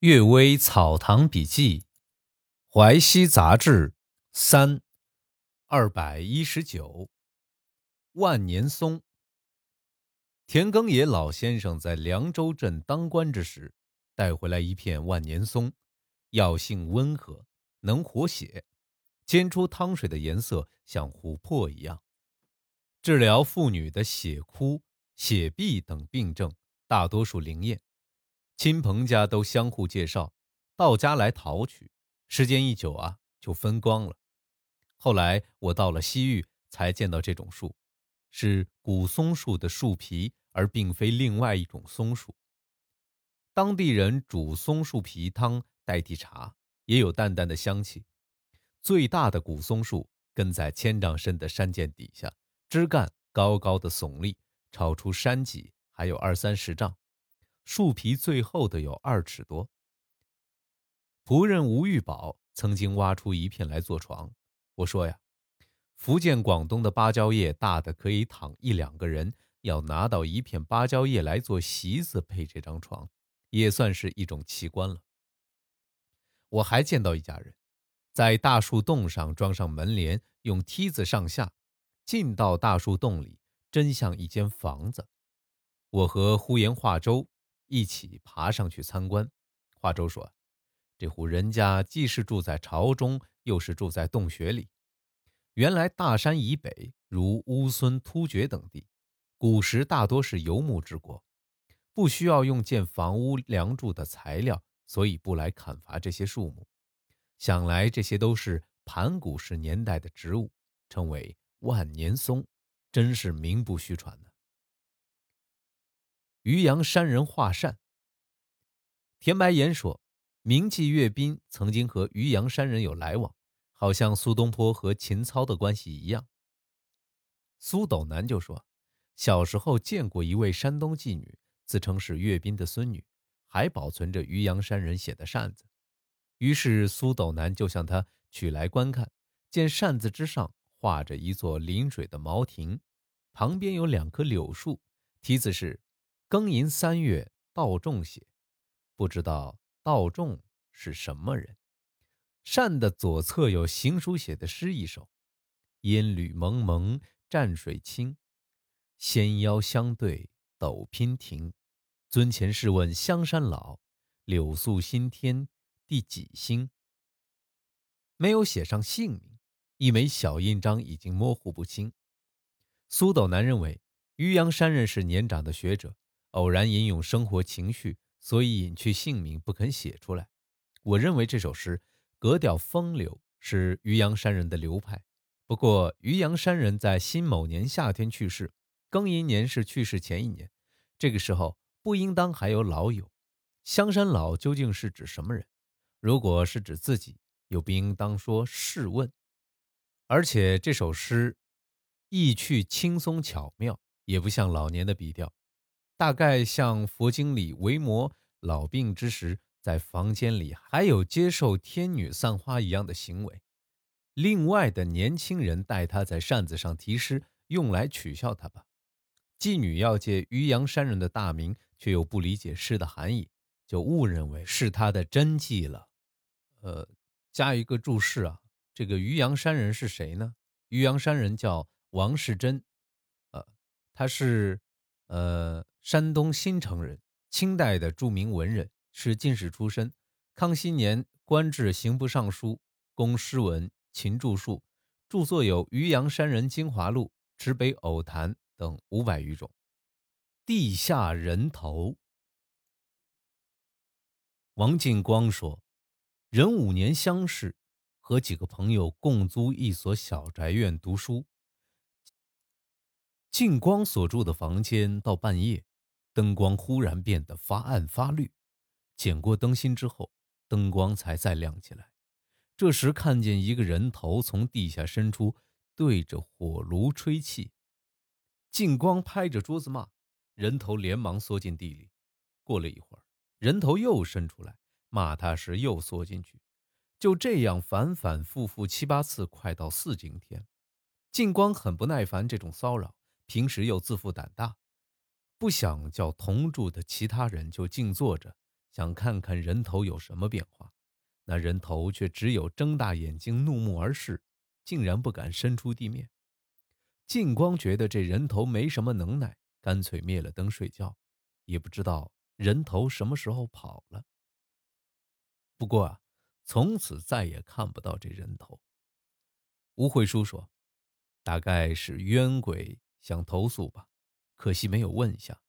阅微草堂笔记，淮西杂志三二百一十九。万年松。田耕野老先生在凉州镇当官之时，带回来一片万年松，药性温和，能活血，煎出汤水的颜色像琥珀一样，治疗妇女的血枯、血闭等病症，大多数灵验。亲朋家都相互介绍，到家来讨取，时间一久啊，就分光了。后来我到了西域，才见到这种树，是古松树的树皮，而并非另外一种松树。当地人煮松树皮汤代替茶，也有淡淡的香气。最大的古松树根在千丈深的山涧底下，枝干高高的耸立，超出山脊还有二三十丈。树皮最厚的有二尺多。仆人吴玉宝曾经挖出一片来做床。我说呀，福建、广东的芭蕉叶大的可以躺一两个人，要拿到一片芭蕉叶来做席子配这张床，也算是一种奇观了。我还见到一家人，在大树洞上装上门帘，用梯子上下，进到大树洞里，真像一间房子。我和呼延化州。一起爬上去参观。华州说：“这户人家既是住在朝中，又是住在洞穴里。原来大山以北，如乌孙、突厥等地，古时大多是游牧之国，不需要用建房屋梁柱的材料，所以不来砍伐这些树木。想来这些都是盘古时年代的植物，称为万年松，真是名不虚传呢。”渔阳山人画扇。田白岩说，名妓岳斌曾经和渔阳山人有来往，好像苏东坡和秦操的关系一样。苏斗南就说，小时候见过一位山东妓女，自称是岳斌的孙女，还保存着渔阳山人写的扇子。于是苏斗南就向他取来观看，见扇子之上画着一座临水的茅亭，旁边有两棵柳树，题字是。庚寅三月，道仲写，不知道道仲是什么人。扇的左侧有行书写的诗一首：“烟缕蒙蒙蘸水清，纤腰相对斗娉婷。尊前试问香山老，柳宿新天第几星？”没有写上姓名，一枚小印章已经模糊不清。苏斗南认为，渔阳山人是年长的学者。偶然引用生活情绪，所以隐去姓名，不肯写出来。我认为这首诗格调风流，是渔阳山人的流派。不过，渔阳山人在辛卯年夏天去世，庚寅年是去世前一年，这个时候不应当还有老友。香山老究竟是指什么人？如果是指自己，又不应当说试问。而且这首诗意趣轻松巧妙，也不像老年的笔调。大概像佛经里维摩老病之时，在房间里还有接受天女散花一样的行为。另外的年轻人带他在扇子上题诗，用来取笑他吧。妓女要借渔阳山人的大名，却又不理解诗的含义，就误认为是他的真迹了。呃，加一个注释啊，这个渔阳山人是谁呢？渔阳山人叫王世贞，呃，他是。呃，山东新城人，清代的著名文人，是进士出身。康熙年官至刑部尚书，工诗文、勤著述，著作有《渔阳山人精华录》《池北偶谈》等五百余种。地下人头。王进光说，人五年相识，和几个朋友共租一所小宅院读书。净光所住的房间，到半夜，灯光忽然变得发暗发绿。剪过灯芯之后，灯光才再亮起来。这时看见一个人头从地下伸出，对着火炉吹气。净光拍着桌子骂，人头连忙缩进地里。过了一会儿，人头又伸出来，骂他时又缩进去。就这样反反复复七八次，快到四更天。净光很不耐烦这种骚扰。平时又自负胆大，不想叫同住的其他人就静坐着，想看看人头有什么变化，那人头却只有睁大眼睛怒目而视，竟然不敢伸出地面。净光觉得这人头没什么能耐，干脆灭了灯睡觉，也不知道人头什么时候跑了。不过啊，从此再也看不到这人头。吴慧书说：“大概是冤鬼想投诉吧，可惜没有问下。”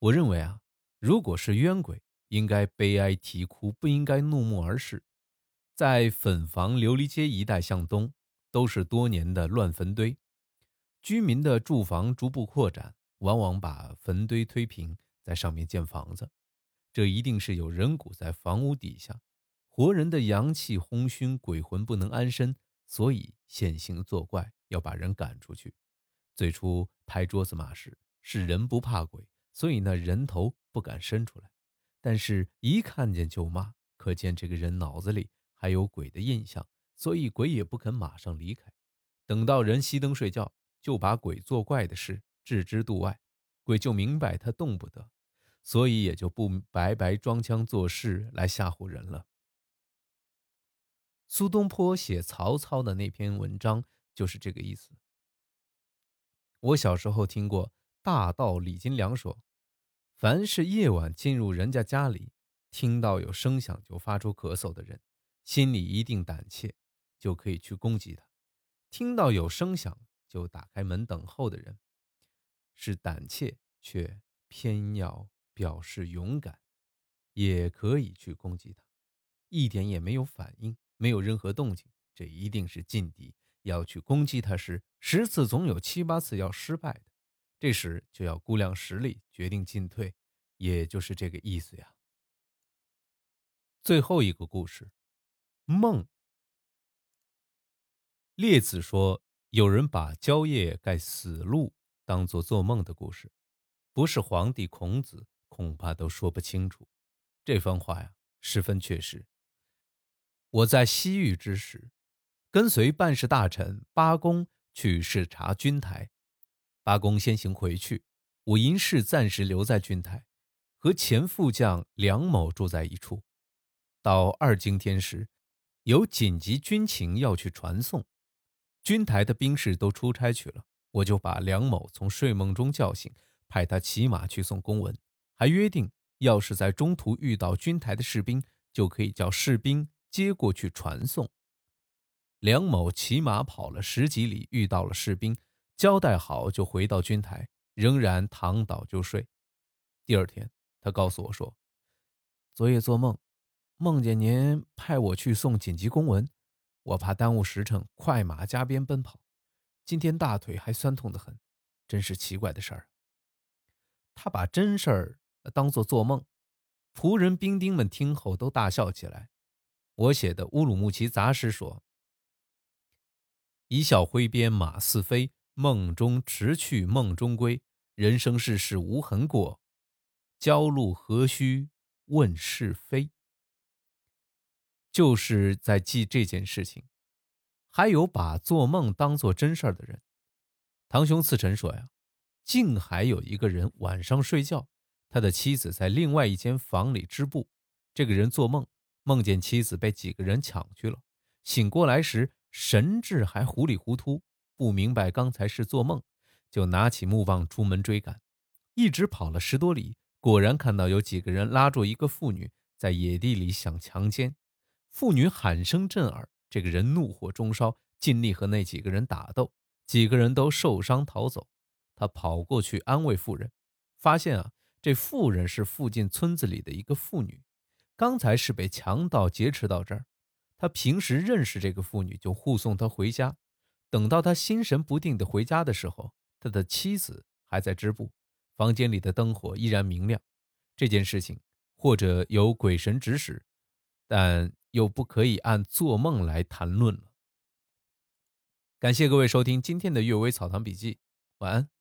我认为啊，如果是冤鬼，应该悲哀啼哭，不应该怒目而视。在粉房琉璃街一带向东，都是多年的乱坟堆。居民的住房逐步扩展，往往把坟堆推平，在上面建房子。这一定是有人骨在房屋底下，活人的阳气轰熏，鬼魂不能安身，所以现形作怪，要把人赶出去。最初拍桌子骂时是人不怕鬼，所以那人头不敢伸出来。但是，一看见就骂，可见这个人脑子里还有鬼的印象，所以鬼也不肯马上离开。等到人熄灯睡觉。就把鬼作怪的事置之度外，鬼就明白他动不得，所以也就不白白装腔作势来吓唬人了。苏东坡写曹操的那篇文章就是这个意思。我小时候听过大道李金良说，凡是夜晚进入人家家里，听到有声响就发出咳嗽的人，心里一定胆怯，就可以去攻击他；听到有声响。就打开门等候的人，是胆怯却偏要表示勇敢，也可以去攻击他，一点也没有反应，没有任何动静，这一定是劲敌。要去攻击他时，十次总有七八次要失败的，这时就要估量实力，决定进退，也就是这个意思呀。最后一个故事，梦。列子说。有人把蕉叶盖死路当做做梦的故事，不是皇帝孔子恐怕都说不清楚。这番话呀，十分确实。我在西域之时，跟随办事大臣八公去视察军台。八公先行回去，我因事暂时留在军台，和前副将梁某住在一处。到二更天时，有紧急军情要去传送。军台的兵士都出差去了，我就把梁某从睡梦中叫醒，派他骑马去送公文，还约定，要是在中途遇到军台的士兵，就可以叫士兵接过去传送。梁某骑马跑了十几里，遇到了士兵，交代好就回到军台，仍然躺倒就睡。第二天，他告诉我说：“昨夜做梦，梦见您派我去送紧急公文。”我怕耽误时辰，快马加鞭奔跑。今天大腿还酸痛的很，真是奇怪的事儿。他把真事儿当做做梦，仆人兵丁们听后都大笑起来。我写的《乌鲁木齐杂诗》说：“一笑挥鞭马似飞，梦中驰去梦中归。人生世事无痕过，焦路何须问是非。”就是在记这件事情，还有把做梦当做真事儿的人。堂兄次臣说呀，竟还有一个人晚上睡觉，他的妻子在另外一间房里织布。这个人做梦，梦见妻子被几个人抢去了，醒过来时神志还糊里糊涂，不明白刚才是做梦，就拿起木棒出门追赶，一直跑了十多里，果然看到有几个人拉住一个妇女在野地里想强奸。妇女喊声震耳，这个人怒火中烧，尽力和那几个人打斗，几个人都受伤逃走。他跑过去安慰妇人，发现啊，这妇人是附近村子里的一个妇女，刚才是被强盗劫持到这儿。他平时认识这个妇女，就护送她回家。等到他心神不定的回家的时候，他的妻子还在织布，房间里的灯火依然明亮。这件事情或者有鬼神指使，但。又不可以按做梦来谈论了。感谢各位收听今天的《阅微草堂笔记》，晚安。